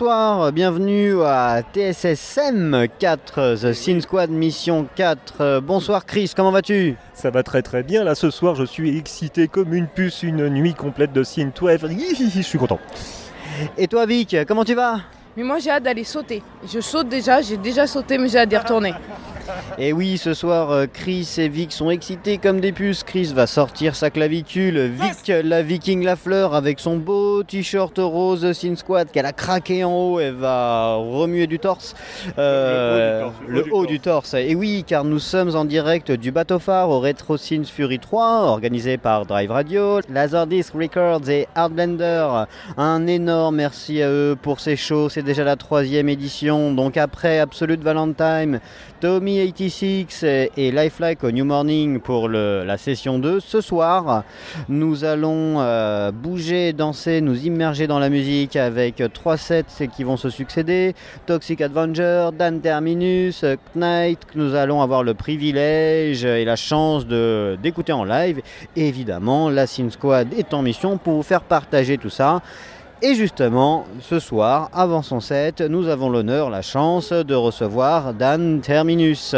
Bonsoir, bienvenue à TSSM 4, The Sin Squad Mission 4. Euh, Bonsoir Chris, comment vas-tu? Ça va très très bien. Là ce soir, je suis excité comme une puce, une nuit complète de Sin 12. Je suis content. Et toi Vic, comment tu vas? Mais moi j'ai hâte d'aller sauter. Je saute déjà, j'ai déjà sauté mais j'ai hâte d'y retourner. Et oui, ce soir, euh, Chris et Vic sont excités comme des puces. Chris va sortir sa clavicule. Vic, la viking la fleur, avec son beau t-shirt rose Sin Squad qu'elle a craqué en haut, elle va remuer du torse. Euh, Le haut du torse. Et oui, car nous sommes en direct du bateau phare au Retro Sins Fury 3, organisé par Drive Radio, Laserdisc Records et Artblender. Un énorme merci à eux pour ces shows. C'est déjà la troisième édition. Donc après Absolute Valentine, Tommy86 et et Lifelike au New Morning pour la session 2. Ce soir, nous allons euh, bouger, danser, nous immerger dans la musique avec trois sets qui vont se succéder. Toxic Avenger, Dan Terminus, Knight, nous allons avoir le privilège et la chance de- d'écouter en live. Évidemment, la Sin Squad est en mission pour vous faire partager tout ça. Et justement, ce soir, avant son set, nous avons l'honneur, la chance de recevoir Dan Terminus.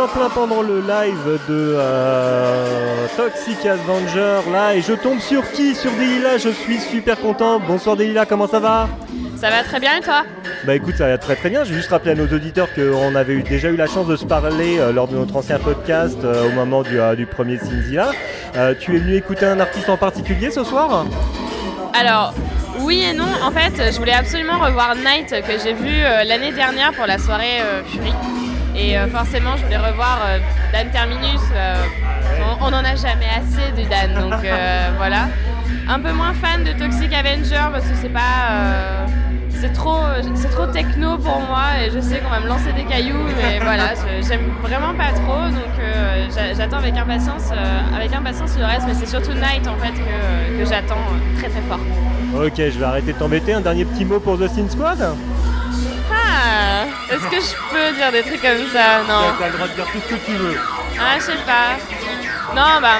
En plein pendant le live de euh, Toxic Avenger là et je tombe sur qui? Sur Delila, je suis super content. Bonsoir Delila, comment ça va? Ça va très bien et toi? Bah écoute, ça va très très bien. Je vais juste rappeler à nos auditeurs qu'on avait eu- déjà eu la chance de se parler euh, lors de notre ancien podcast euh, au moment du, du premier Cinzilla. Tu es venu écouter un artiste en particulier ce soir? Alors, oui et non. En fait, je voulais absolument revoir Night que j'ai vu l'année dernière pour la soirée Fury. Et euh, forcément, je voulais revoir euh, Dan Terminus. euh, on- n'en a jamais assez du Dan, donc euh, voilà. Un peu moins fan de Toxic Avenger parce que c'est pas. euh, c'est trop, c'est trop techno pour moi et je sais qu'on va me lancer des cailloux, mais voilà, j'aime vraiment pas trop, donc euh, j'a- j'attends avec impatience, euh, avec impatience le reste, mais c'est surtout Night en fait que, que j'attends euh, très très fort. Ok, je vais arrêter de t'embêter. Un dernier petit mot pour The Sin Squad? Ah, est-ce que je peux dire des trucs comme ça? Non. T'as le droit de dire tout ce que tu veux. Ah, je sais pas. Non, bah.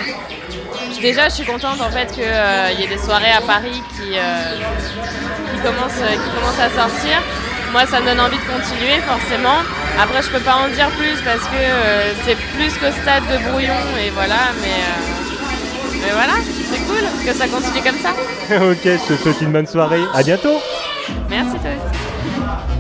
Déjà, je suis contente en fait qu'il y ait des soirées à Paris qui, euh, qui, commencent, qui commencent à sortir. moi ça me donne envie de continuer forcément. Après je peux pas en dire plus parce que euh, c'est plus qu'au stade de brouillon et voilà, mais, euh, mais voilà, c'est cool que ça continue comme ça. ok, je te souhaite une bonne soirée. À bientôt. Merci toi aussi.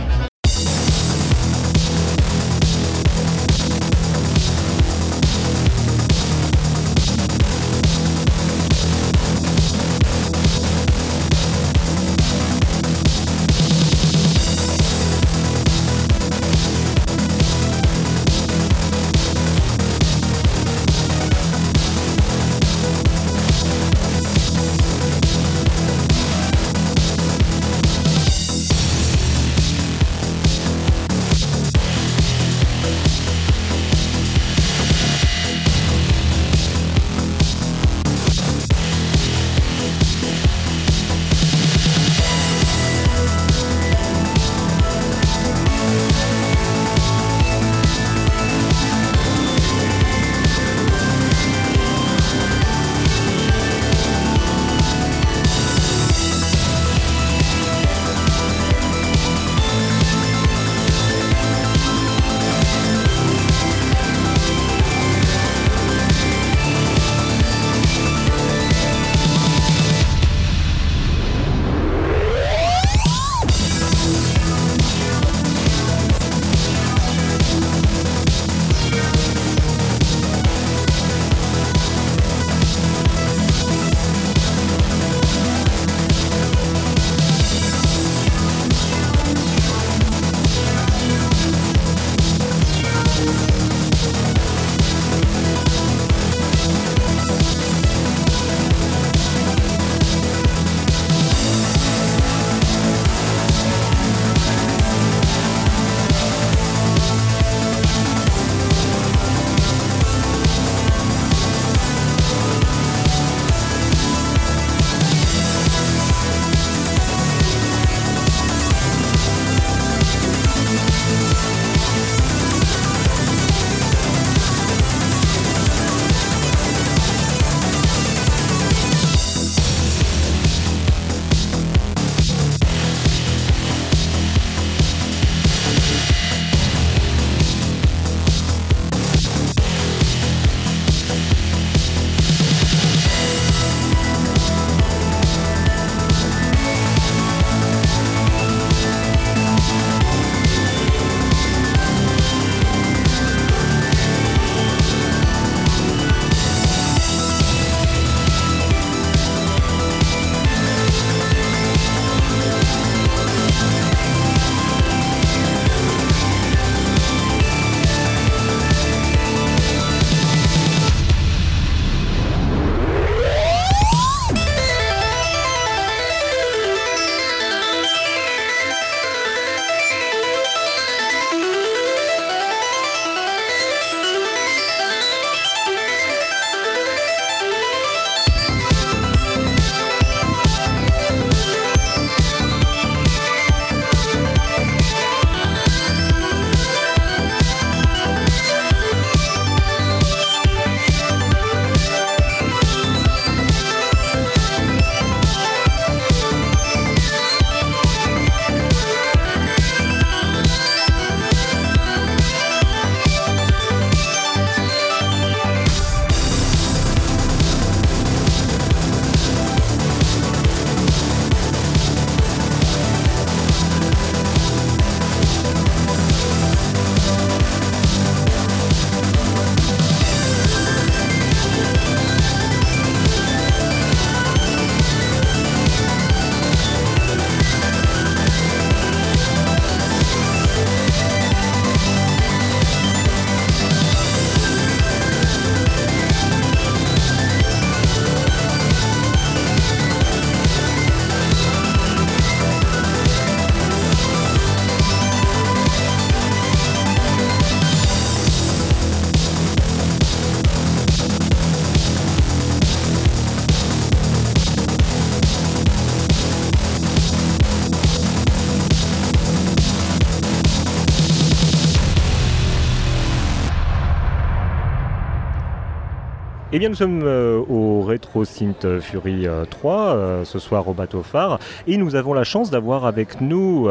Bien, nous sommes euh, au Retro Synth Fury 3, euh, euh, ce soir au bateau phare, et nous avons la chance d'avoir avec nous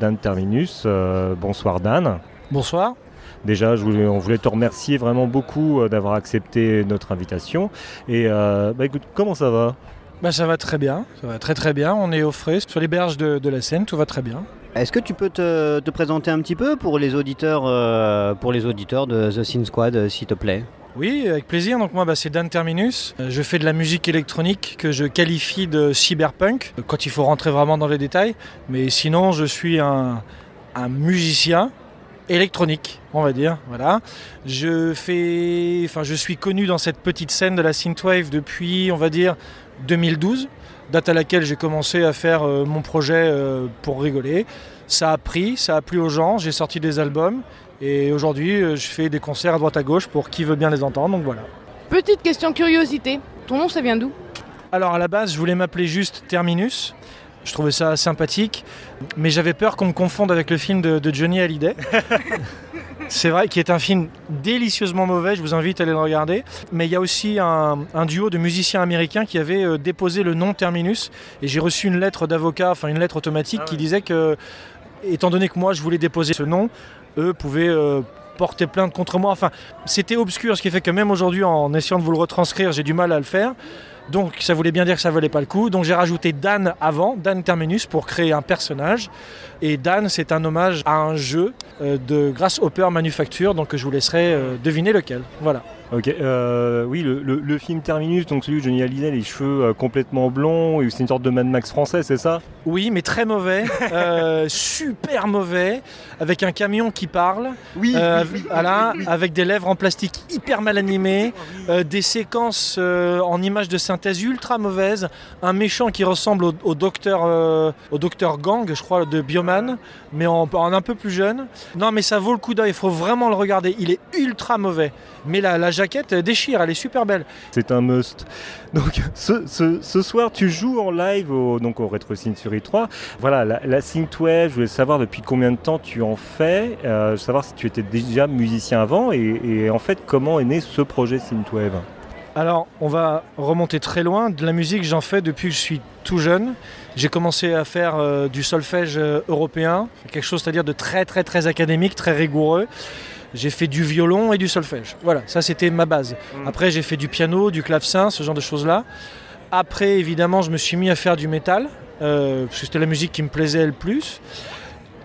Dan Terminus. bonsoir Dan. Bonsoir. Déjà, je voulais, on voulait te remercier vraiment beaucoup d'avoir accepté notre invitation. Et bah, écoute, comment ça va? Bah, Ça va très bien, ça va très très bien. On est au frais sur les berges de, la Seine, tout va très bien. Est-ce que tu peux te, présenter un petit peu pour les auditeurs, pour les auditeurs de The Sin Squad, s'il te plaît? Oui, avec plaisir. Donc moi, bah, c'est Dan Terminus. Euh, je fais de la musique électronique que je qualifie de cyberpunk, quand il faut rentrer vraiment dans les détails. Mais sinon, je suis un, musicien électronique, on va dire. Voilà. Je fais, enfin, je suis connu dans cette petite scène de la synthwave depuis, on va dire, 2012, date à laquelle j'ai commencé à faire euh, mon projet euh, pour rigoler. Ça a pris, ça a plu aux gens. J'ai sorti des albums et aujourd'hui, euh, je fais des concerts à droite à gauche pour qui veut bien les entendre, donc voilà. Petite question curiosité, ton nom ça vient d'où? Alors à la base, je voulais m'appeler juste Terminus. Je trouvais ça sympathique, mais j'avais peur qu'on me confonde avec le film de, Johnny Hallyday. C'est vrai qu'il est un film délicieusement mauvais, je vous invite à aller le regarder. Mais il y a aussi un, duo de musiciens américains qui avait euh, déposé le nom Terminus. Et j'ai reçu une lettre d'avocat, enfin une lettre automatique ah qui disait que, étant donné que moi je voulais déposer ce nom, eux pouvaient euh, porter plainte contre moi. Enfin, c'était obscur, ce qui fait que même aujourd'hui, en essayant de vous le retranscrire, j'ai du mal à le faire. Donc ça voulait bien dire que ça valait pas le coup. Donc j'ai rajouté Dan avant, Dan Terminus, pour créer un personnage. Et Dan, c'est un hommage à un jeu euh, de Grasshopper Manufacture, donc je vous laisserai euh, deviner lequel. Voilà. Ok, euh, oui, le, film Terminus, donc celui où Johnny Hallyday, les cheveux euh, complètement blonds, c'est une sorte de Mad Max français, c'est ça? Oui, mais très mauvais, euh, super mauvais, avec un camion qui parle, oui, voilà, avec des lèvres en plastique hyper mal animées, des séquences en images de synthèse ultra mauvaises, un méchant qui ressemble au, docteur, au docteur Gang, je crois, de Bioman, mais en, un peu plus jeune. Non, mais ça vaut le coup d'œil, il faut vraiment le regarder, il est ultra mauvais. Mais la, la jaquette déchire, elle est super belle. C'est un must. Donc ce, soir, tu joues en live au, donc au Retro Synth 3. Voilà, la, la Synthwave, je voulais savoir depuis combien de temps tu en fais, euh, savoir si tu étais déjà musicien avant et, en fait comment est né ce projet Synthwave? Alors, on va remonter très loin. De la musique, j'en fais depuis que je suis tout jeune. J'ai commencé à faire euh, du solfège euh, européen, quelque chose, c'est-à-dire de très très très académique, très rigoureux j'ai fait du violon et du solfège. Voilà, ça c'était ma base. Mm. Après, j'ai fait du piano, du clavecin, ce genre de choses-là. Après, évidemment, je me suis mis à faire du métal, euh, parce que c'était la musique qui me plaisait le plus.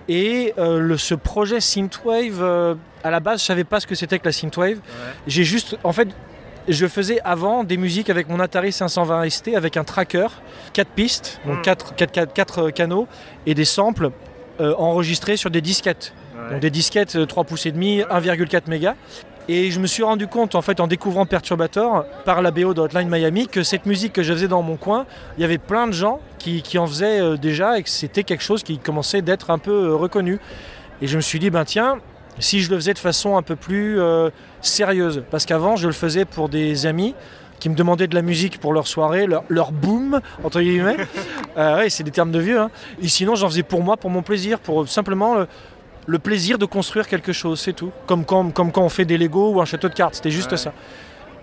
Et euh, le, ce projet Synthwave, euh, à la base, je savais pas ce que c'était que la Synthwave. J'ai juste, en fait, je faisais avant des musiques avec mon Atari 520 ST avec un tracker, 4 pistes, donc 4, mm. canaux, et des samples enregistrés sur des disquettes. Donc des disquettes 3 euh, pouces et demi, 1,4 mégas. Et je me suis rendu compte, en fait, en découvrant Perturbator par la BO de Hotline Miami, que cette musique que je faisais dans mon coin, il y avait plein de gens qui, en faisaient euh, déjà et que c'était quelque chose qui commençait d'être un peu euh, reconnu. Et je me suis dit, ben tiens, si je le faisais de façon un peu plus sérieuse, parce qu'avant, je le faisais pour des amis qui me demandaient de la musique pour leur soirée, leur, boom, entre guillemets. ouais, c'est des termes de vieux. Hein. Et sinon, j'en faisais pour moi, pour mon plaisir, pour simplement le plaisir de construire quelque chose, c'est tout. Comme quand, comme quand on fait des Lego ou un château de cartes, c'était juste ça.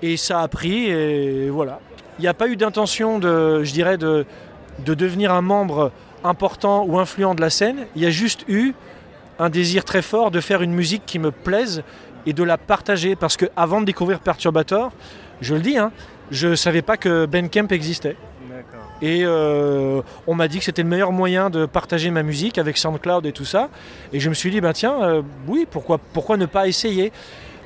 Et ça a pris, et voilà. Il n'y a pas eu d'intention de, je dirais, de, de devenir un membre important ou influent de la scène. Il y a juste eu un désir très fort de faire une musique qui me plaise et de la partager. Parce que avant de découvrir Perturbator, je le dis, hein, je ne savais pas que Ben Kemp existait. Et euh, on m'a dit que c'était le meilleur moyen de partager ma musique avec SoundCloud et tout ça. Et je me suis dit, bah tiens, euh, oui, pourquoi ne pas essayer?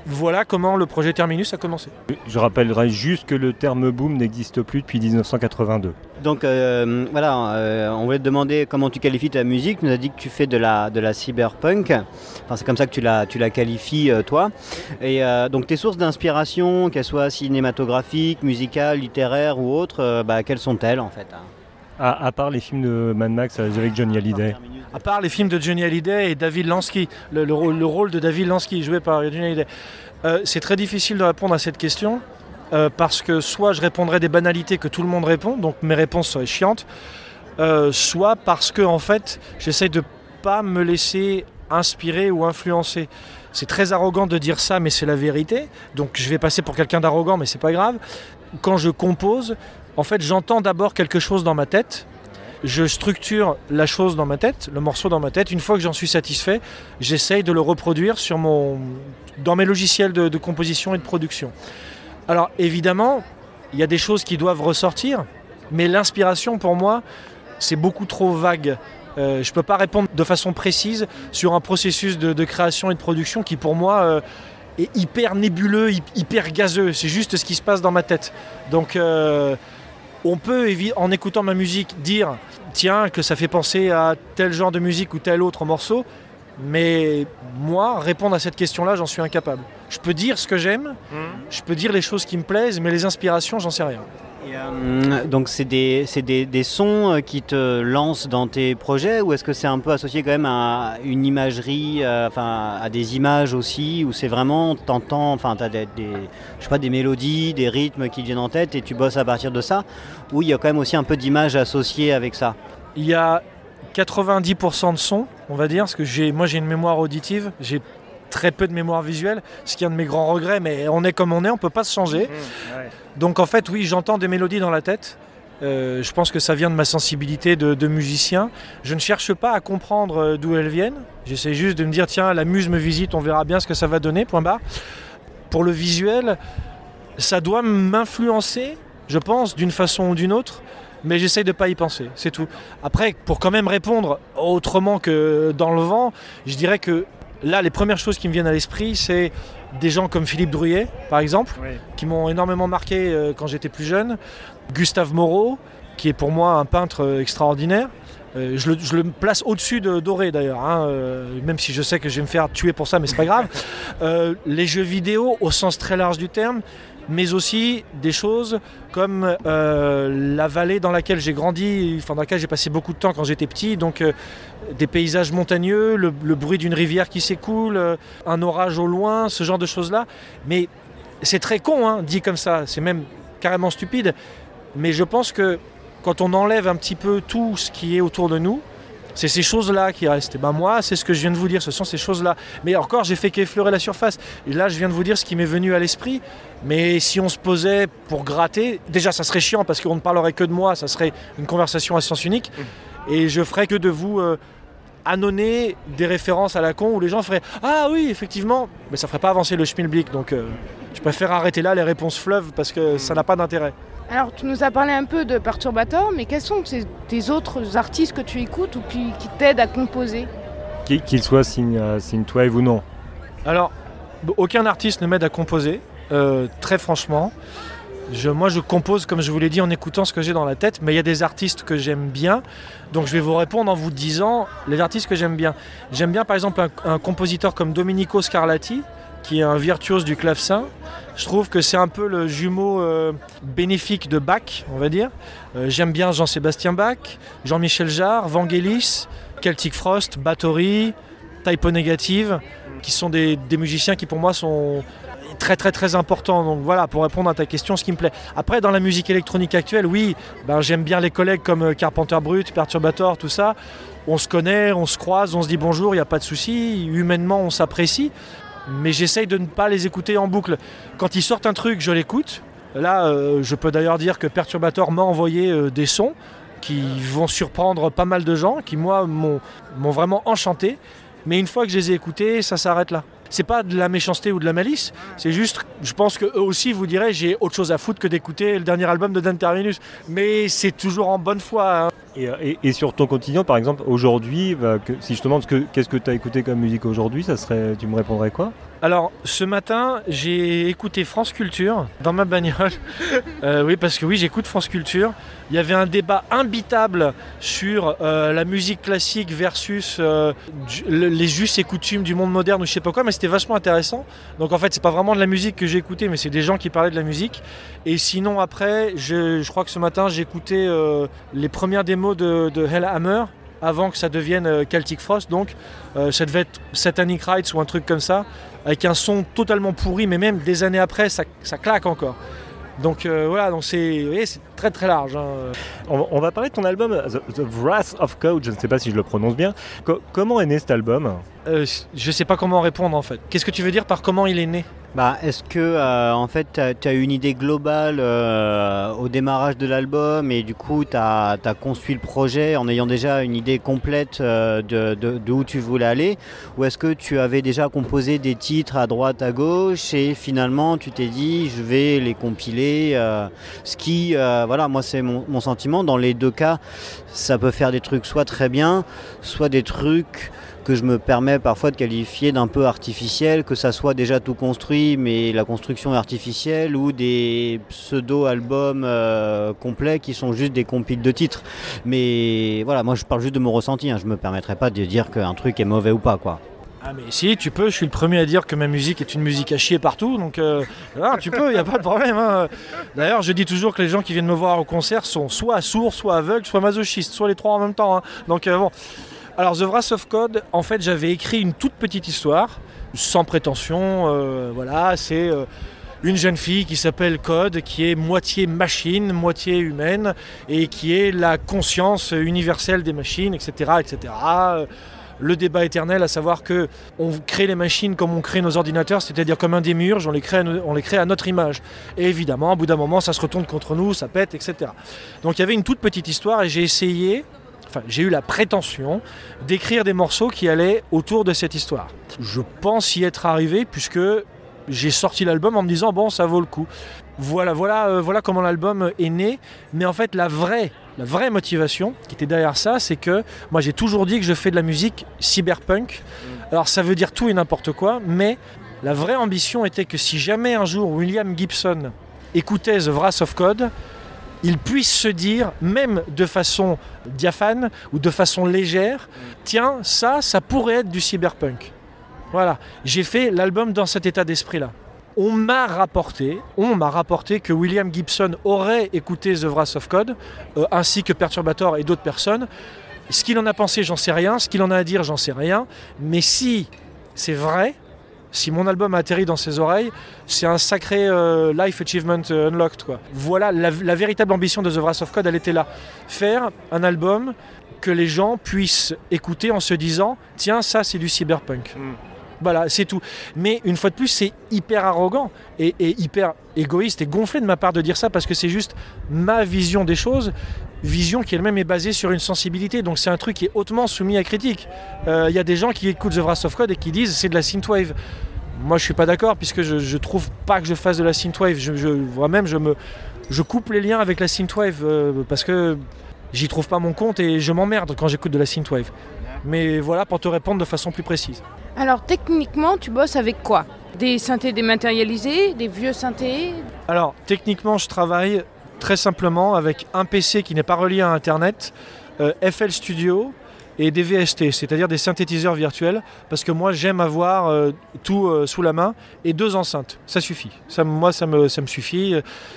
Voilà comment le projet Terminus a commencé. Je rappellerai juste que le terme boom n'existe plus depuis 1982. Donc euh, voilà, euh, on voulait te demander comment tu qualifies ta musique. Tu nous as dit que tu fais de la, de la cyberpunk. Enfin, c'est comme ça que tu la, tu la qualifies euh, toi. Et donc tes sources d'inspiration, qu'elles soient cinématographiques, musicales, littéraires ou autres, bah, quelles sont-elles en fait à, part les films de Mad Max avec Johnny Hallyday À part les films de Johnny Hallyday et David Lansky, le, rôle, de David Lansky joué par Johnny Hallyday. Euh, c'est très difficile de répondre à cette question euh, parce que soit je répondrais des banalités que tout le monde répond, donc mes réponses seraient chiantes, euh, soit parce que en fait j'essaie de pas me laisser inspiré ou influencé. C'est très arrogant de dire ça, mais c'est la vérité. Donc je vais passer pour quelqu'un d'arrogant, mais c'est pas grave. Quand je compose, en fait, j'entends d'abord quelque chose dans ma tête. Je structure la chose dans ma tête, le morceau dans ma tête. Une fois que j'en suis satisfait, j'essaye de le reproduire dans mes logiciels de, composition et de production. Alors évidemment, il y a des choses qui doivent ressortir, mais l'inspiration pour moi, c'est beaucoup trop vague. Euh, je ne peux pas répondre de façon précise sur un processus de, création et de production qui pour moi euh, est hyper nébuleux, hy- hyper gazeux. C'est juste ce qui se passe dans ma tête. Donc euh, on peut, en écoutant ma musique, dire tiens, que ça fait penser à tel genre de musique ou tel autre morceau. Mais moi, répondre à cette question-là, j'en suis incapable. Je peux dire ce que j'aime, je peux dire les choses qui me plaisent, mais les inspirations, j'en sais rien. Euh, donc c'est des, des, des sons euh, qui te lancent dans tes projets ou est-ce que c'est un peu associé quand même à une imagerie, euh, à des images aussi, ou c'est vraiment t'entends, enfin t'as des, des, je sais pas, des mélodies, des rythmes qui viennent en tête et tu bosses à partir de ça, ou il y a quand même aussi un peu d'images associées avec ça? Il y a 90% de son, on va dire, parce que j'ai, moi j'ai une mémoire auditive, j'ai très peu de mémoire visuelle, ce qui est un de mes grands regrets, mais on est comme on est, on peut pas se changer. Donc en fait, oui, j'entends des mélodies dans la tête. Euh, je pense que ça vient de ma sensibilité de, de musicien. Je ne cherche pas à comprendre euh, d'où elles viennent. J'essaie juste de me dire, tiens, la muse me visite, on verra bien ce que ça va donner, point barre. Pour le visuel, ça doit m'influencer, je pense, d'une façon ou d'une autre, mais j'essaye de pas y penser, c'est tout. Après, pour quand même répondre autrement que dans le vent, je dirais que là, les premières choses qui me viennent à l'esprit, c'est des gens comme Philippe Drouillet, par exemple, qui m'ont énormément marqué euh, quand j'étais plus jeune. Gustave Moreau, qui est pour moi un peintre euh, extraordinaire. Euh, je, le, je le place au-dessus de Doré d'ailleurs, hein, euh, même si je sais que je vais me faire tuer pour ça, mais c'est pas grave. Euh, les jeux vidéo au sens très large du terme, mais aussi des choses comme la vallée dans laquelle j'ai grandi, enfin dans laquelle j'ai passé beaucoup de temps quand j'étais petit, donc des paysages montagneux, le, le bruit d'une rivière qui s'écoule, un orage au loin, ce genre de choses-là. Mais c'est très con, hein, dit comme ça, c'est même carrément stupide, mais je pense que quand on enlève un petit peu tout ce qui est autour de nous, c'est ces choses-là qui restent. Et ben moi, c'est ce que je viens de vous dire, ce sont ces choses-là. Mais encore, j'ai fait qu'effleurer la surface. Et là, je viens de vous dire ce qui m'est venu à l'esprit. Mais si on se posait pour gratter, déjà, ça serait chiant parce qu'on ne parlerait que de moi, ça serait une conversation à sens unique. Et je ferais que de vous euh, annoncer des références à la con où les gens feraient Ah oui, effectivement, mais ça ferait pas avancer le schmilblick. Donc euh, je préfère arrêter là les réponses fleuves parce que ça n'a pas d'intérêt. Alors, tu nous as parlé un peu de Perturbator, mais quels sont tes, tes autres artistes que tu écoutes ou qui, qui t'aident à composer Qu'il qu'il soit signe, Synthwave ou non. Alors, aucun artiste ne m'aide à composer, euh, très franchement. Je, moi, je compose, comme je vous l'ai dit, en écoutant ce que j'ai dans la tête, mais il y a des artistes que j'aime bien. Donc, je vais vous répondre en vous disant les artistes que j'aime bien. J'aime bien, par exemple, un, un compositeur comme Domenico Scarlatti, qui est un virtuose du clavecin. Je trouve que c'est un peu le jumeau euh, bénéfique de Bach, on va dire. Euh, j'aime bien Jean-Sébastien Bach, Jean-Michel Jarre, Vangelis, Celtic Frost, Bathory, Typo Negative, qui sont des, musiciens qui pour moi sont très très très importants. Donc voilà, pour répondre à ta question, ce qui me plaît. Après, dans la musique électronique actuelle, oui, ben, j'aime bien les collègues comme euh, Carpenter Brut, Perturbator, tout ça. On se connaît, on se croise, on se dit bonjour, il n'y a pas de souci. Humainement, on s'apprécie. Mais j'essaye de ne pas les écouter en boucle. Quand ils sortent un truc, je l'écoute. Là, euh, je peux d'ailleurs dire que Perturbator m'a envoyé euh, des sons qui vont surprendre pas mal de gens, qui moi m'ont m'ont vraiment enchanté. Mais une fois que je les ai écoutés, ça s'arrête là. C'est pas de la méchanceté ou de la malice, c'est juste, je pense que eux aussi vous diraient, j'ai autre chose à foutre que d'écouter le dernier album de Dan Terminus. Mais c'est toujours en bonne foi. hein. Et, sur ton quotidien, par exemple, aujourd'hui, bah, que- si je te demande ce que- qu'est-ce que tu as écouté comme musique aujourd'hui, ça serait, tu me répondrais quoi? Alors, ce matin, j'ai écouté France Culture dans ma bagnole. Euh, oui, parce que oui, j'écoute France Culture. Il y avait un débat imbitable sur euh, la musique classique versus euh, du- les us et coutumes du monde moderne ou je sais pas quoi, mais c'était vachement intéressant. Donc en fait, c'est pas vraiment de la musique que j'ai écoutée, mais c'est des gens qui parlaient de la musique. Et sinon, après, je, je crois que ce matin, j'ai écouté les premières démos de, de Hellhammer avant que ça devienne euh, Celtic Frost. Donc, euh, ça devait être Satanic Rites ou un truc comme ça avec un son totalement pourri, mais même des années après, ça, ça claque encore. Donc euh, voilà, donc c'est très très large. hein. On, on va parler de ton album The, The Wrath of Code, je ne sais pas si je le prononce bien. Co- comment est né cet album? Euh, je sais pas comment répondre en fait. Qu'est-ce que tu veux dire par comment il est né? Bah, est-ce que euh, en fait tu as, une idée globale euh, au démarrage de l'album et du coup tu as, construit le projet en ayant déjà une idée complète euh, de, de- tu voulais aller? Ou est-ce que tu avais déjà composé des titres à droite, à gauche et finalement tu t'es dit je vais les compiler euh, Ce qui, euh, voilà, moi c'est mon, mon sentiment. Dans les deux cas, ça peut faire des trucs soit très bien, soit des trucs que je me permets parfois de qualifier d'un peu artificiel, que ça soit déjà tout construit, mais la construction est artificielle, ou des pseudo-albums euh, complets qui sont juste des compiles de titres. Mais voilà, moi je parle juste de mon ressenti, hein. je me permettrai pas de dire qu'un truc est mauvais ou pas, quoi. Ah mais si, tu peux, je suis le premier à dire que ma musique est une musique à chier partout, donc euh, tu peux, il n'y a pas de problème. hein. D'ailleurs, je dis toujours que les gens qui viennent me voir au concert sont soit sourds, soit aveugles, soit masochistes, soit les trois en même temps. hein. Donc euh, bon. Alors The Wrath of Code, en fait, j'avais écrit une toute petite histoire, sans prétention, euh, voilà, c'est... euh, une jeune fille qui s'appelle Code, qui est moitié machine, moitié humaine, et qui est la conscience universelle des machines, etc. etc. Euh, Le débat éternel, à savoir que on crée les machines comme on crée nos ordinateurs, c'est-à-dire comme un démiurge, on on les crée à notre image. Et évidemment, au bout d'un moment, ça se retourne contre nous, ça pète, etc. Donc il y avait une toute petite histoire et j'ai essayé, enfin j'ai eu la prétention d'écrire des morceaux qui allaient autour de cette histoire. Je pense y être arrivé puisque j'ai sorti l'album en me disant bon ça vaut le coup. Voilà, voilà, euh, voilà comment l'album est né. Mais en fait la vraie, la vraie motivation qui était derrière ça, c'est que moi j'ai toujours dit que je fais de la musique cyberpunk. Alors ça veut dire tout et n'importe quoi, mais la vraie ambition était que si jamais un jour William Gibson écoutait The Wrath of Code, il puisse se dire, même de façon diaphane ou de façon légère, tiens, ça, ça pourrait être du cyberpunk. Voilà, j'ai fait l'album dans cet état d'esprit-là. On m'a rapporté, on m'a rapporté que William Gibson aurait écouté The Wrath of Code, euh, ainsi que Perturbator et d'autres personnes. Ce qu'il en a pensé, j'en sais rien. Ce qu'il en a à dire, j'en sais rien. Mais si c'est vrai, si mon album a atterri dans ses oreilles, c'est un sacré euh, Life Achievement euh, Unlocked. Quoi. Voilà, la, la véritable ambition de The Wrath of Code, elle était là. Faire un album que les gens puissent écouter en se disant Tiens, ça, c'est du cyberpunk. Voilà, c'est tout. Mais une fois de plus, c'est hyper arrogant et, et hyper égoïste et gonflé de ma part de dire ça parce que c'est juste ma vision des choses, vision qui elle-même est basée sur une sensibilité. Donc c'est un truc qui est hautement soumis à critique. Euh, Il y a des gens qui écoutent The Wrath of Code et qui disent c'est de la synthwave. Moi, je suis pas d'accord puisque je, je trouve pas que je fasse de la synthwave. Je, je, moi-même, je me, je coupe les liens avec la synthwave euh, parce que j'y trouve pas mon compte et je m'emmerde quand j'écoute de la synthwave. Mais voilà pour te répondre de façon plus précise. Alors techniquement, tu bosses avec quoi? Des synthés dématérialisés, des vieux synthés? Alors, techniquement, je travaille très simplement avec un PC qui n'est pas relié à Internet, euh, FL Studio et des VST, c'est-à-dire des synthétiseurs virtuels, parce que moi j'aime avoir euh, tout euh, sous la main et deux enceintes, ça suffit. Moi ça me, suffit.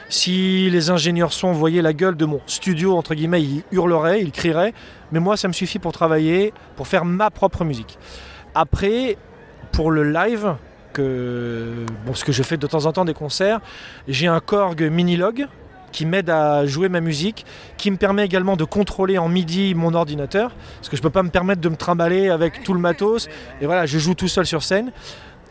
Si les ingénieurs son voyaient la gueule de mon studio, entre guillemets, ils hurleraient, ils crieraient, mais moi ça me suffit pour travailler, pour faire ma propre musique. Après, pour le live, que, ce que je fais de temps en temps des concerts, j'ai un Korg Minilog qui m'aide à jouer ma musique, qui me permet également de contrôler en MIDI mon ordinateur, parce que je ne peux pas me permettre de me trimballer avec tout le matos, et voilà, je joue tout seul sur scène.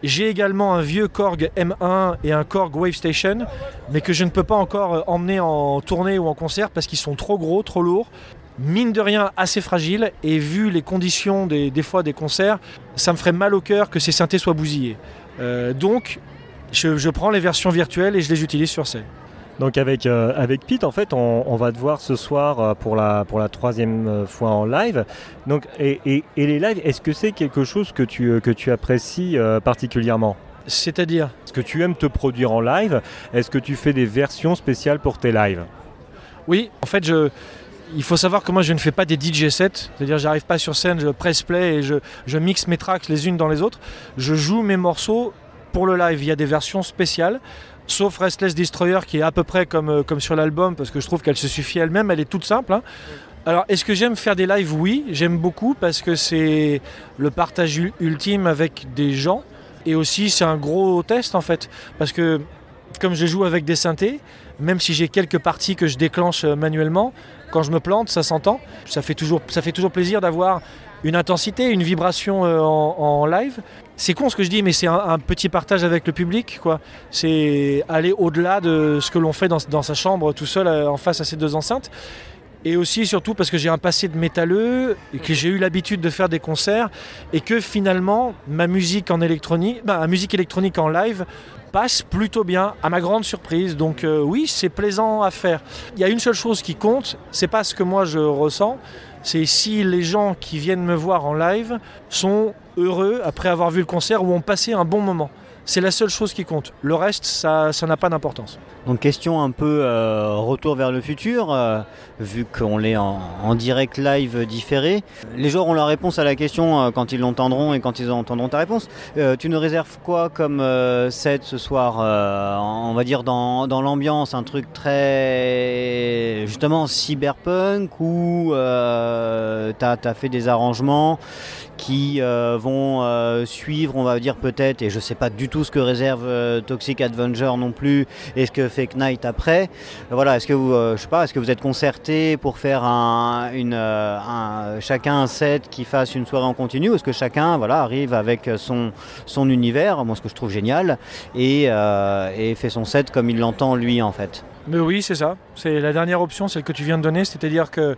J'ai également un vieux Korg M1 et un Korg Wave Station, mais que je ne peux pas encore euh, emmener en tournée ou en concert parce qu'ils sont trop gros, trop lourds. Mine de rien, assez fragiles, et vu les conditions des, fois des concerts, ça me ferait mal au cœur que ces synthés soient bousillés. Euh, donc, je, je prends les versions virtuelles et je les utilise sur scène. Donc avec, euh, avec Pete, en fait, on, on va te voir ce soir euh, pour la, pour la troisième euh, fois en live. Donc, et, et- et les lives, est-ce que c'est quelque chose que tu, que tu apprécies euh, particulièrement? C'est-à-dire? Est-ce que tu aimes te produire en live? Est-ce que tu fais des versions spéciales pour tes lives? Oui, en fait, je, il faut savoir que moi, je ne fais pas des DJ sets. C'est-à-dire, j'arrive pas sur scène, je press play et je, je mixe mes tracks les unes dans les autres. Je joue mes morceaux pour le live. Il y a des versions spéciales. Sauf Restless Destroyer qui est à peu près comme, euh, comme sur l'album parce que je trouve qu'elle se suffit elle-même, elle est toute simple. hein. Alors est-ce que j'aime faire des lives? Oui, j'aime beaucoup parce que c'est le partage ul- ultime avec des gens et aussi c'est un gros test en fait parce que comme je joue avec des synthés, même si j'ai quelques parties que je déclenche euh, manuellement, quand je me plante, ça s'entend. Ça fait toujours, plaisir d'avoir une intensité, une vibration euh, en live. C'est con ce que je dis, mais c'est un, petit partage avec le public. quoi. C'est aller au-delà de ce que l'on fait dans, dans sa chambre tout seul euh, en face à ces deux enceintes. Et aussi, surtout, parce que j'ai un passé de métalleux et que j'ai eu l'habitude de faire des concerts et que finalement, ma musique en électronique, bah, ma musique électronique en live passe plutôt bien, à ma grande surprise. Donc euh, oui, c'est plaisant à faire. Il y a une seule chose qui compte, c'est pas ce que moi je ressens, c'est si les gens qui viennent me voir en live sont heureux après avoir vu le concert ou ont passé un bon moment. C'est la seule chose qui compte. Le reste, ça n'a pas d'importance. Donc question un peu euh, retour vers le futur, euh, vu qu'on l'est en, direct live différé. Les gens auront la réponse à la question euh, quand ils l'entendront et quand ils entendront ta réponse. Tu nous réserves quoi comme set ce soir On va dire dans, dans l'ambiance, un truc très justement cyberpunk ou t'as as fait des arrangements qui vont suivre, on va dire peut-être, et je sais pas du tout ce que réserve euh, Toxic Avenger non plus, et ce que fait Knight après. Voilà, est-ce que vous, euh, sais pas, est-ce que vous êtes concerté pour faire euh, un- chacun un set qui fasse une soirée en continu, ou est-ce que chacun, voilà, arrive avec son son univers, moi ce que je trouve génial, et, euh, et fait son set comme il l'entend lui en fait? Mais oui, c'est ça. C'est la dernière option, celle que tu viens de donner, c'est-à-dire que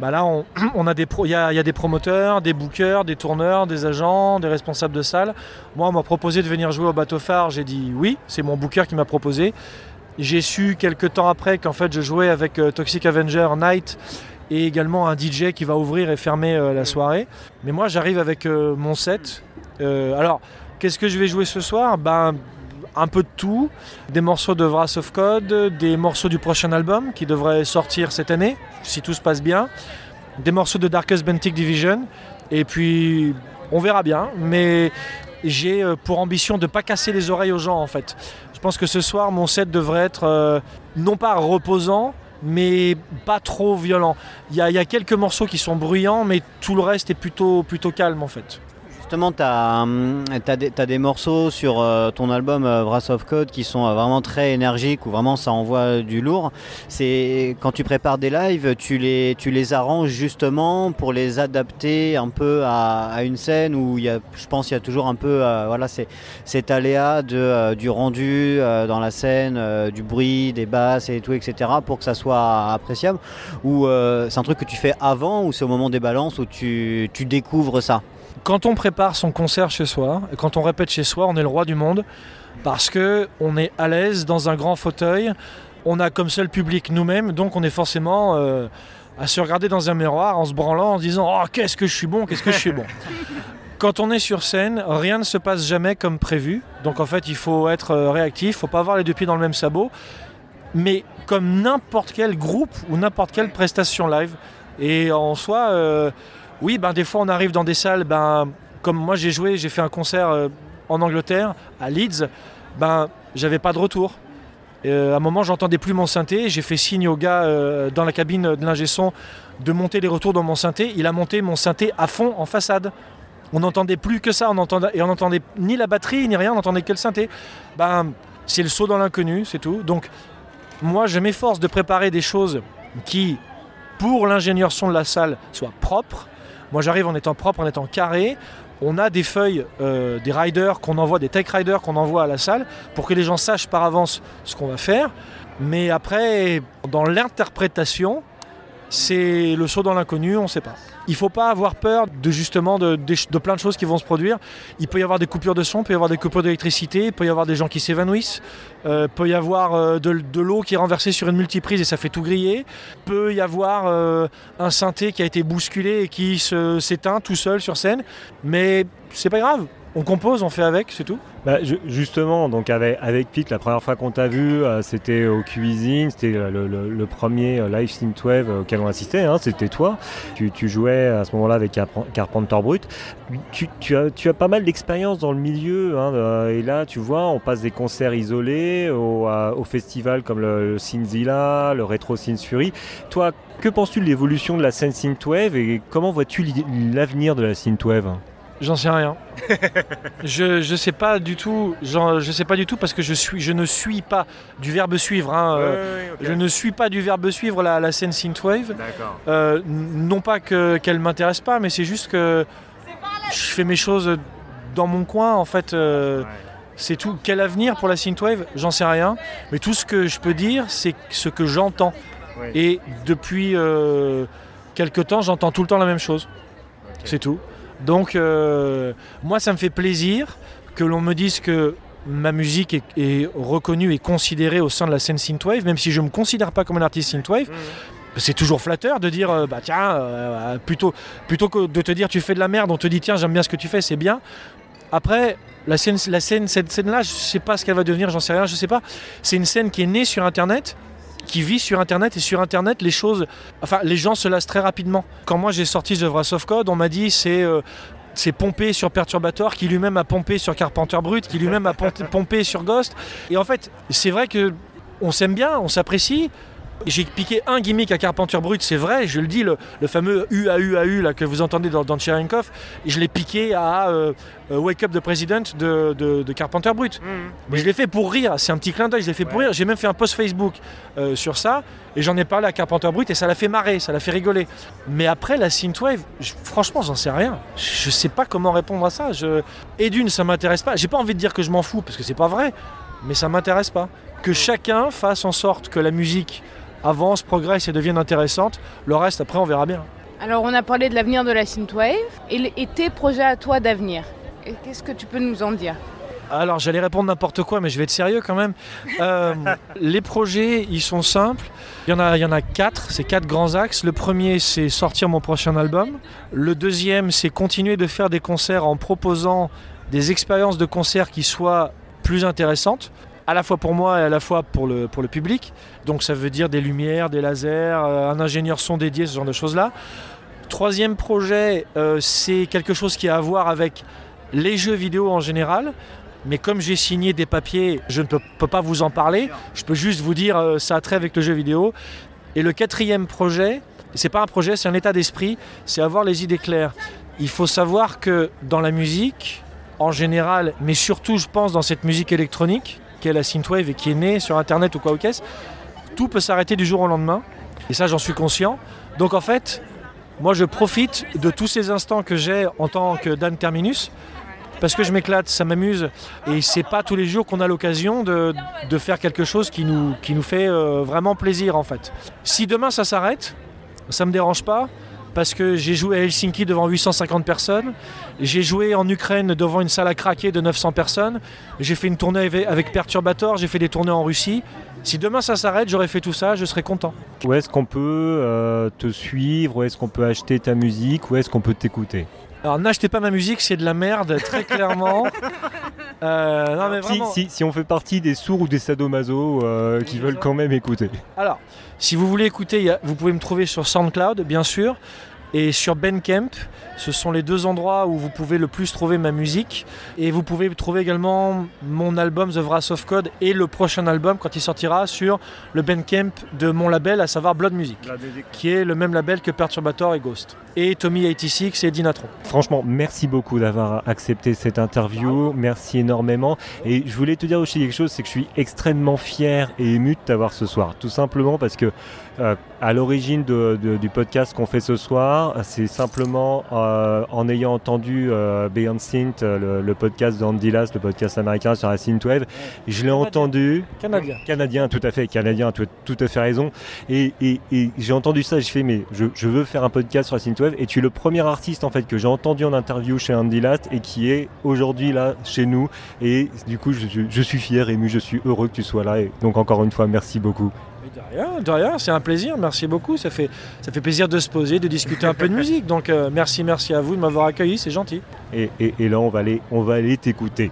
bah là, on, a des il y, y a des promoteurs, des bookers, des tourneurs, des agents, des responsables de salle. Moi, on m'a proposé de venir jouer au bateau phare. J'ai dit oui. C'est mon booker qui m'a proposé. J'ai su quelques temps après qu'en fait, je jouais avec euh, Toxic Avenger Night et également un DJ qui va ouvrir et fermer euh, la soirée. Mais moi, j'arrive avec euh, mon set. Alors, qu'est-ce que je vais jouer ce soir? Ben, un peu de tout des morceaux de Wrath of Code, des morceaux du prochain album qui devrait sortir cette année, si tout se passe bien, des morceaux de Darkest Bentic Division, et puis on verra bien, mais j'ai euh, pour ambition de ne pas casser les oreilles aux gens en fait. Je pense que ce soir mon set devrait être euh, non pas reposant, mais pas trop violent. Il y, y a quelques morceaux qui sont bruyants, mais tout le reste est plutôt, plutôt calme en fait. Justement, tu as, t'as des morceaux sur euh, ton album euh, Wrath of Code qui sont euh, vraiment très énergiques, où vraiment ça envoie du lourd. Quand tu prépares des lives, tu les, tu les arranges justement pour les adapter un peu à, une scène où il y a, je pense qu'il y a toujours un peu euh, voilà, cet aléa de, euh, du rendu euh, dans la scène, euh, du bruit, des basses et tout, etc. pour que ça soit appréciable. Ou euh, c'est un truc que tu fais avant ou c'est au moment des balances où tu, tu découvres ça? Quand on prépare son concert chez soi, et quand on répète chez soi, on est le roi du monde parce que on est à l'aise dans un grand fauteuil. On a comme seul public nous-mêmes, donc on est forcément euh, à se regarder dans un miroir en se branlant, en se disant Oh, qu'est-ce que je suis bon, qu'est-ce que je suis bon. Quand on est sur scène, rien ne se passe jamais comme prévu. Donc en fait, il faut être euh, réactif, il faut pas avoir les deux pieds dans le même sabot. Mais comme n'importe quel groupe ou n'importe quelle prestation live. Et en soi, euh, oui, ben, des fois on arrive dans des salles, ben, comme moi j'ai joué, j'ai fait un concert euh, en Angleterre, à Leeds, ben, j'avais pas de retour. Euh, à un moment, j'entendais plus mon synthé. J'ai fait signe au gars euh, dans la cabine de l'ingé son de monter les retours dans mon synthé. Il a monté mon synthé à fond en façade. On n'entendait plus que ça. On et on n'entendait ni la batterie ni rien. On n'entendait que le synthé. Ben, c'est le saut dans l'inconnu, c'est tout. Donc, moi, je m'efforce de préparer des choses qui, pour l'ingénieur son de la salle, soient propres. Moi, j'arrive en étant propre, en étant carré. On a des feuilles, euh, des riders qu'on envoie, des tech riders qu'on envoie à la salle pour que les gens sachent par avance ce qu'on va faire. Mais après, dans l'interprétation, c'est le saut dans l'inconnu, on ne sait pas. Il ne faut pas avoir peur de justement de, plein de choses qui vont se produire. Il peut y avoir des coupures de son, il peut y avoir des coupures d'électricité, il peut y avoir des gens qui s'évanouissent, euh, peut y avoir euh, de, l'eau qui est renversée sur une multiprise et ça fait tout griller, peut y avoir euh, un synthé qui a été bousculé et qui s'éteint tout seul sur scène, mais c'est pas grave. On compose, on fait avec, c'est tout? Bah, ju- justement, donc avec, avec Pete, la première fois qu'on t'a vu, euh, c'était au Cuisine, c'était euh, le, premier euh, live synthwave auquel on assistait, hein, c'était toi. Tu, jouais à ce moment-là avec Carp- Carpenter Brut. Tu, as, pas mal d'expérience dans le milieu, hein, et là, tu vois, on passe des concerts isolés au, à- au festival comme le, le le Retro Synth Fury. Toi, que penses-tu de l'évolution de la scène synthwave et comment vois-tu l'avenir de la synthwave? J'en sais rien. je, je sais pas du tout. Je sais pas du tout parce que je suis, je ne suis pas du verbe suivre. hein, euh, Je ne suis pas du verbe suivre la, la scène synthwave. Euh, non pas que qu'elle m'intéresse pas, mais c'est juste que je fais mes choses dans mon coin. En fait, euh, c'est tout. Quel avenir pour la synthwave? J'en sais rien. Mais tout ce que je peux dire, c'est ce que j'entends. Et depuis euh, quelque temps, j'entends tout le temps la même chose. C'est tout. Donc, euh, moi, ça me fait plaisir que l'on me dise que ma musique est, est reconnue et considérée au sein de la scène synthwave, même si je ne me considère pas comme un artiste synthwave. C'est toujours flatteur de dire, euh, bah tiens, euh, plutôt, plutôt que de te dire tu fais de la merde, on te dit tiens, j'aime bien ce que tu fais, c'est bien. Après, la scène, la scène cette scène-là, je sais pas ce qu'elle va devenir, j'en sais rien, je sais pas. C'est une scène qui est née sur Internet, qui vit sur Internet, et sur Internet, les choses, enfin, les gens se lassent très rapidement. Quand moi j'ai sorti The Wrath Code, on m'a dit c'est euh, c'est pompé sur Perturbator, qui lui-même a pompé sur Carpenter Brut, qui lui-même a pompé sur Ghost. Et en fait, c'est vrai que on s'aime bien, on s'apprécie. J'ai piqué un gimmick à Carpenter Brut, c'est vrai, je le dis, le, le fameux UAUAU là, que vous entendez dans, dans Cherenkov, je l'ai piqué à euh, euh, Wake Up the President de, de- de Carpenter Brut. Mais je l'ai fait pour rire, c'est un petit clin d'œil, je l'ai fait pour rire. J'ai même fait un post Facebook euh, sur ça, et j'en ai parlé à Carpenter Brut, et ça l'a fait marrer, ça l'a fait rigoler. Mais après, la synthwave, je- franchement, j'en sais rien. Je sais pas comment répondre à ça. Je... Et d'une, ça m'intéresse pas. J'ai pas envie de dire que je m'en fous, parce que c'est pas vrai, mais ça m'intéresse pas. Que chacun fasse en sorte que la musique avance, progresse et devienne intéressante. Le reste, après, on verra bien. Alors on a parlé de l'avenir de la synthwave et, et tes projets à toi d'avenir. Et Qu'est-ce que tu peux nous en dire? Alors j'allais répondre n'importe quoi, mais je vais être sérieux quand même. Euh, les projets, ils sont simples. Il y en a, il y en a quatre, c'est quatre grands axes. Le premier, c'est sortir mon prochain album. Le deuxième, c'est continuer de faire des concerts en proposant des expériences de concerts qui soient plus intéressantes, à la fois pour moi et à la fois pour le, pour le public. Donc ça veut dire des lumières, des lasers, euh, un ingénieur son dédié, ce genre de choses-là. Troisième projet, euh, c'est quelque chose qui a à voir avec les jeux vidéo en général. Mais comme j'ai signé des papiers, je ne peux, pas vous en parler. Je peux juste vous dire euh, ça a trait avec le jeu vidéo. Et le quatrième projet, c'est pas un projet, c'est un état d'esprit, c'est avoir les idées claires. Il faut savoir que dans la musique, en général, mais surtout je pense dans cette musique électronique, qui est la synthwave et qui est née sur internet ou quoi ou qu'est-ce, tout peut s'arrêter du jour au lendemain. Et ça j'en suis conscient. Donc en fait, moi je profite de tous ces instants que j'ai en tant que Dan Terminus parce que je m'éclate, ça m'amuse. Et c'est pas tous les jours qu'on a l'occasion de, de faire quelque chose qui nous, qui nous fait euh, vraiment plaisir en fait. Si demain ça s'arrête, ça me dérange pas. Parce que j'ai joué à Helsinki devant 850 personnes, j'ai joué en Ukraine devant une salle à craquer de 900 personnes, j'ai fait une tournée avec- Perturbator, j'ai fait des tournées en Russie. Si demain ça s'arrête, j'aurais fait tout ça, je serais content. Où est-ce qu'on peut euh, te suivre? Où est-ce qu'on peut acheter ta musique? Où est-ce qu'on peut t'écouter? Alors n'achetez pas ma musique, c'est de la merde, très clairement. Euh, non mais si, si, si on fait partie des sourds ou des sadomaso euh, qui veulent quand même écouter. Alors, si vous voulez écouter, vous pouvez me trouver sur SoundCloud, bien sûr, et sur Bandcamp. Ce sont les deux endroits où vous pouvez le plus trouver ma musique. Et vous pouvez trouver également mon album The Wrath of Code et le prochain album quand il sortira sur le Bandcamp de mon label, à savoir Blood Music, qui est le même label que Perturbator et Ghost. Et Tommy86 et Dinatron. Franchement, merci beaucoup d'avoir accepté cette interview. Merci énormément. Et je voulais te dire aussi quelque chose, c'est que je suis extrêmement fier et ému de t'avoir ce soir. Tout simplement parce que euh, à l'origine du podcast qu'on fait ce soir, c'est simplement euh, en ayant entendu euh, Beyond Synth, euh, le, le podcast d'Andy Lass, le podcast américain sur la synthwave. Je l'ai entendu. Canadien. Canadien, tout à fait, canadien, tu as tout à fait raison. Et, et- et j'ai entendu ça, j'ai fait, mais je, je veux faire un podcast sur la synthwave. Et tu es le premier artiste en fait que j'ai entendu en interview chez Andy Last et qui est aujourd'hui là chez nous. Et du coup, je, je- je suis fier, ému, je suis heureux que tu sois là. Et donc encore une fois, merci beaucoup. Mais De rien, de rien, c'est un plaisir, merci beaucoup. Ça fait, ça fait plaisir de se poser, de discuter un peu de musique. Donc euh, merci, merci à vous de m'avoir accueilli, c'est gentil. Et, et- et là, on va aller, on va aller t'écouter.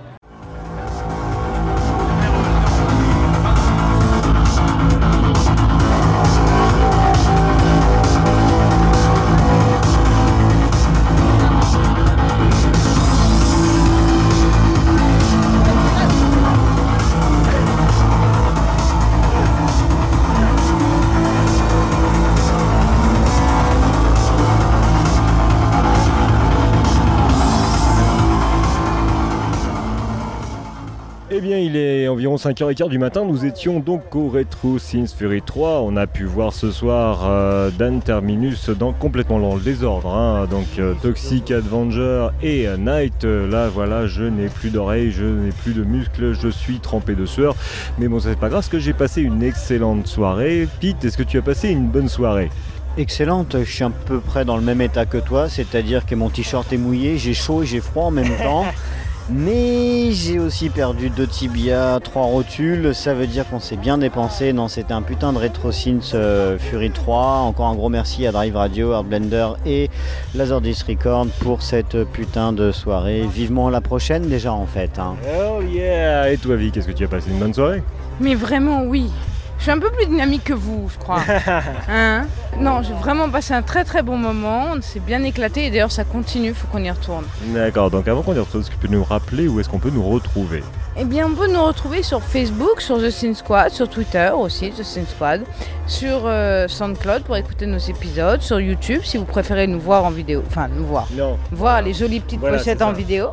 Eh bien, il est environ 5h15 du matin. Nous étions donc au Retro Sins Fury 3. On a pu voir ce soir euh, Dan Terminus dans, complètement dans le désordre. hein. Donc, euh, Toxic Avenger et euh, Night. Euh, là, voilà, je n'ai plus d'oreilles, je n'ai plus de muscles, je suis trempé de sueur. Mais bon, ça, c'est pas grave parce que j'ai passé une excellente soirée. Pete, est-ce que tu as passé une bonne soirée? Excellente, je suis à peu près dans le même état que toi, c'est-à-dire que mon t-shirt est mouillé, j'ai chaud et j'ai froid en même temps. Mais j'ai aussi perdu deux tibias, trois rotules, ça veut dire qu'on s'est bien dépensé. Non, c'était un putain de RetroSynth euh, Fury 3. Encore un gros merci à Drive Radio, Hardblender et Laserdisc Record pour cette putain de soirée. Vivement la prochaine déjà en fait. hein. Oh yeah Et toi, Vi, qu'est-ce que tu as passé une bonne soirée? Mais vraiment, oui. Je suis un peu plus dynamique que vous, je crois. Hein non, j'ai vraiment passé un très très bon moment. On s'est bien éclaté et d'ailleurs ça continue, faut qu'on y retourne. D'accord, donc avant qu'on y retourne, est-ce que tu peux nous rappeler où est-ce qu'on peut nous retrouver? Eh bien, on peut nous retrouver sur Facebook, sur The Sin Squad, sur Twitter aussi, The Sin Squad, sur euh, SoundCloud pour écouter nos épisodes, sur YouTube si vous préférez nous voir en vidéo, enfin nous voir, Non. voir les jolies petites Voilà, pochettes en vidéo.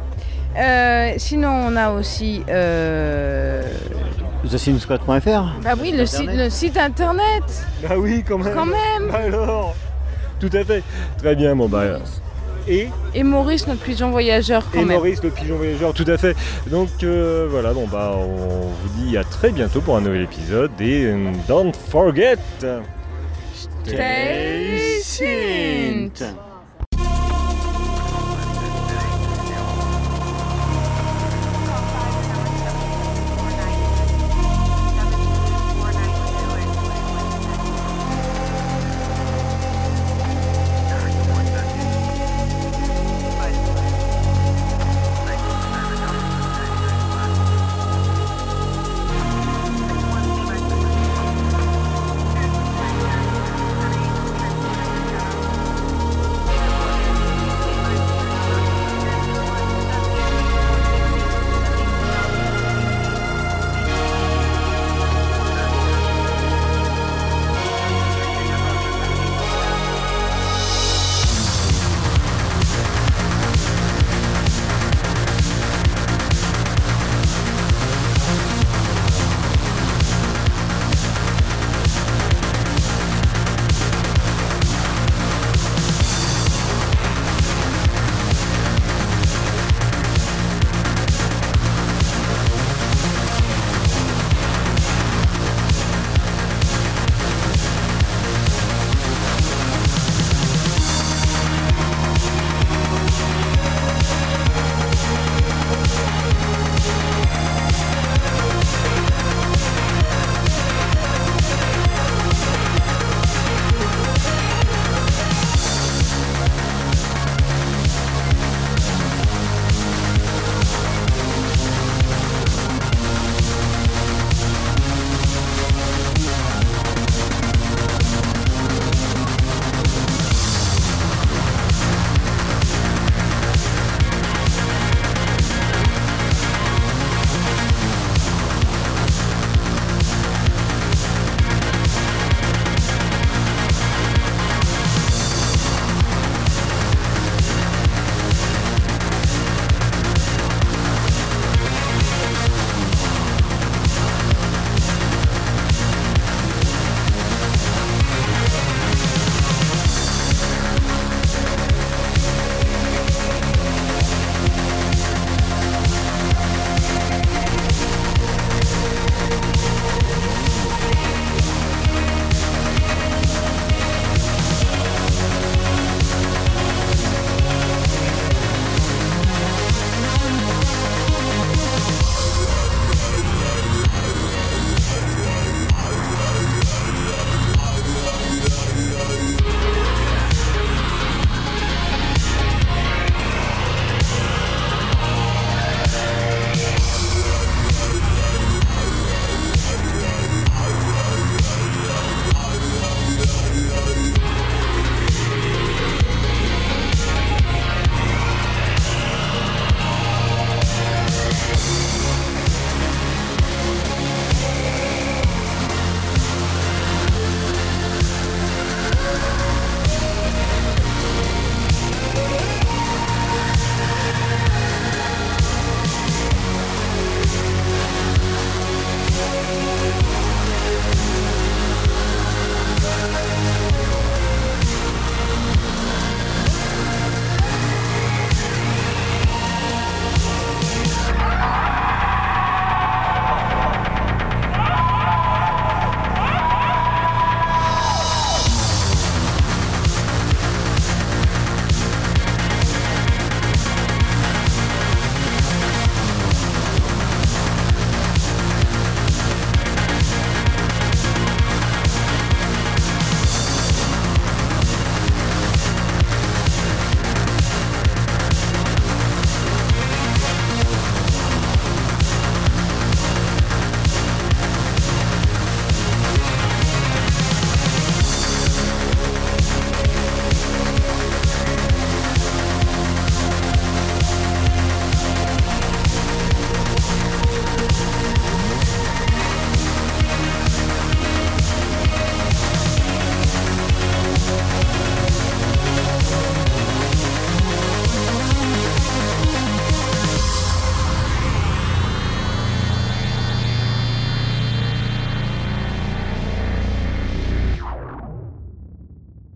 Euh, sinon, on a aussi, euh, TheSinsquad.fr bah oui, le, site- le site internet, Bah oui, quand même quand même. Alors Tout à fait. Très bien, bon bah... Et, Et Maurice, notre pigeon voyageur, quand et même. Maurice, le pigeon voyageur, tout à fait. Donc euh, voilà, bon bah on vous dit à très bientôt pour un nouvel épisode et euh, don't forget... Stay synth.